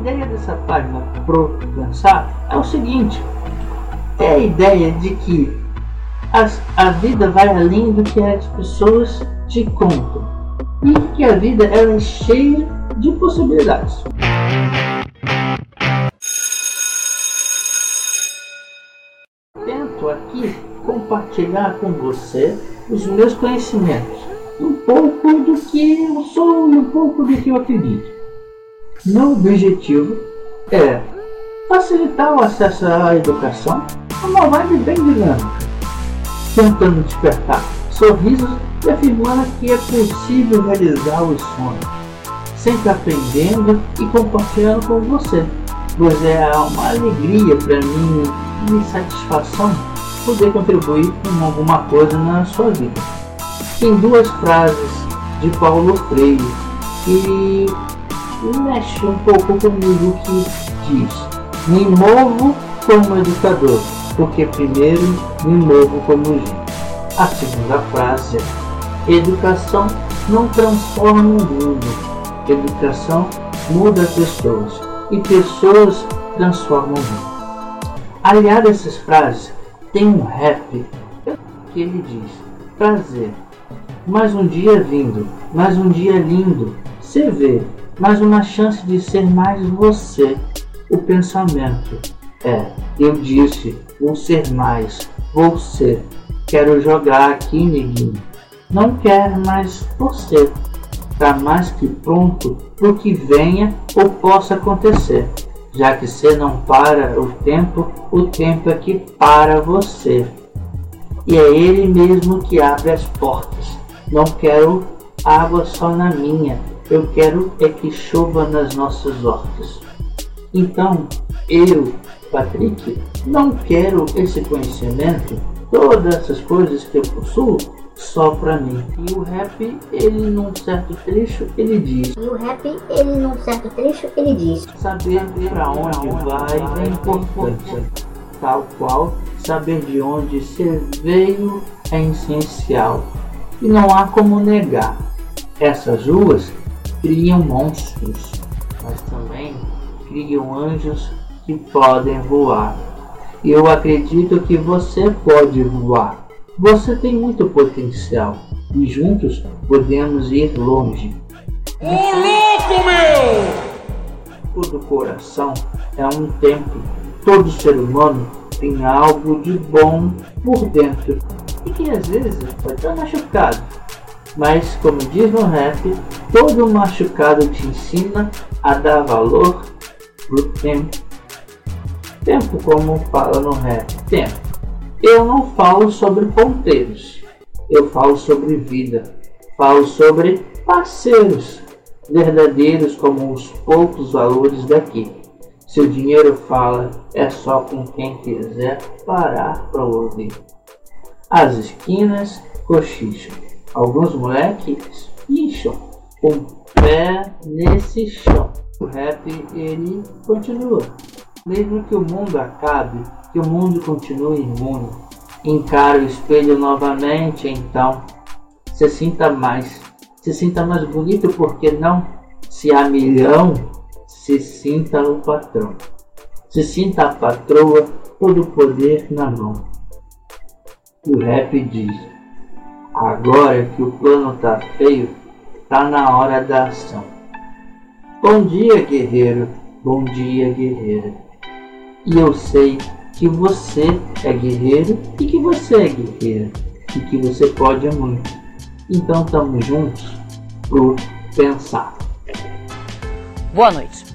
ideia dessa página pro pensar é o seguinte: é a ideia de que as, a vida vai além do que as pessoas te contam e que a vida ela é cheia de possibilidades. Tento aqui compartilhar com você os meus conhecimentos, um pouco do que eu sou e um pouco do que eu acredito. Meu objetivo é facilitar o acesso à educação, uma vibe bem dinâmica, tentando despertar sorrisos e afirmando que é possível realizar os sonhos, sempre aprendendo e compartilhando com você, pois é uma alegria para mim e satisfação poder contribuir com alguma coisa na sua vida. Tem duas frases de Paulo Freire que mexe um pouco comigo que diz: Me movo como educador, porque primeiro me movo como gente. A segunda frase é: Educação não transforma o mundo, educação muda pessoas e pessoas transformam o mundo. Aliado a essas frases, tem um rap que ele diz: Prazer, mais um dia vindo, mais um dia lindo, você vê, mais uma chance de ser mais você. O pensamento é: eu disse, vou ser mais, vou ser. Quero jogar aqui, neguinho. Não quero mais você. Tá mais que pronto pro que venha ou possa acontecer. Já que você não para o tempo, o tempo é que para você. E é ele mesmo que abre as portas. Não quero água só na minha, eu quero é que chova nas nossas hortas. Então, eu, Patrick, não quero esse conhecimento, todas essas coisas que eu possuo, só pra mim. E o rap, ele num certo trecho, ele diz. E o rap, ele num certo trecho, ele diz. Saber pra onde vai é importante. Tal qual, saber de onde você veio é essencial. E não há como negar. Essas ruas criam monstros, mas também criam anjos que podem voar. Eu acredito que você pode voar. Você tem muito potencial e juntos podemos ir longe. Ô louco, meu! Todo coração é um templo. Todo ser humano tem algo de bom por dentro e que às vezes pode estar machucado mas, como diz no rap, todo machucado te ensina a dar valor pro tempo. Tempo, como fala no rap, tempo. Eu não falo sobre ponteiros, eu falo sobre vida, falo sobre parceiros verdadeiros como os poucos valores daqui. Se o dinheiro fala, é só com quem quiser parar para ouvir. As esquinas cochicham Alguns moleques incham o pé nesse chão. O rap ele continua. Mesmo que o mundo acabe, que o mundo continue imune, encara o espelho novamente, então se sinta mais, se sinta mais bonito porque não se há milhão, se sinta o patrão. Se sinta a patroa, todo o poder na mão. O rap diz Agora que o plano tá feio, tá na hora da ação. Bom dia, guerreiro. Bom dia, guerreira. E eu sei que você é guerreiro e que você é guerreira e que você pode muito. Então estamos juntos pro pensar. Boa noite.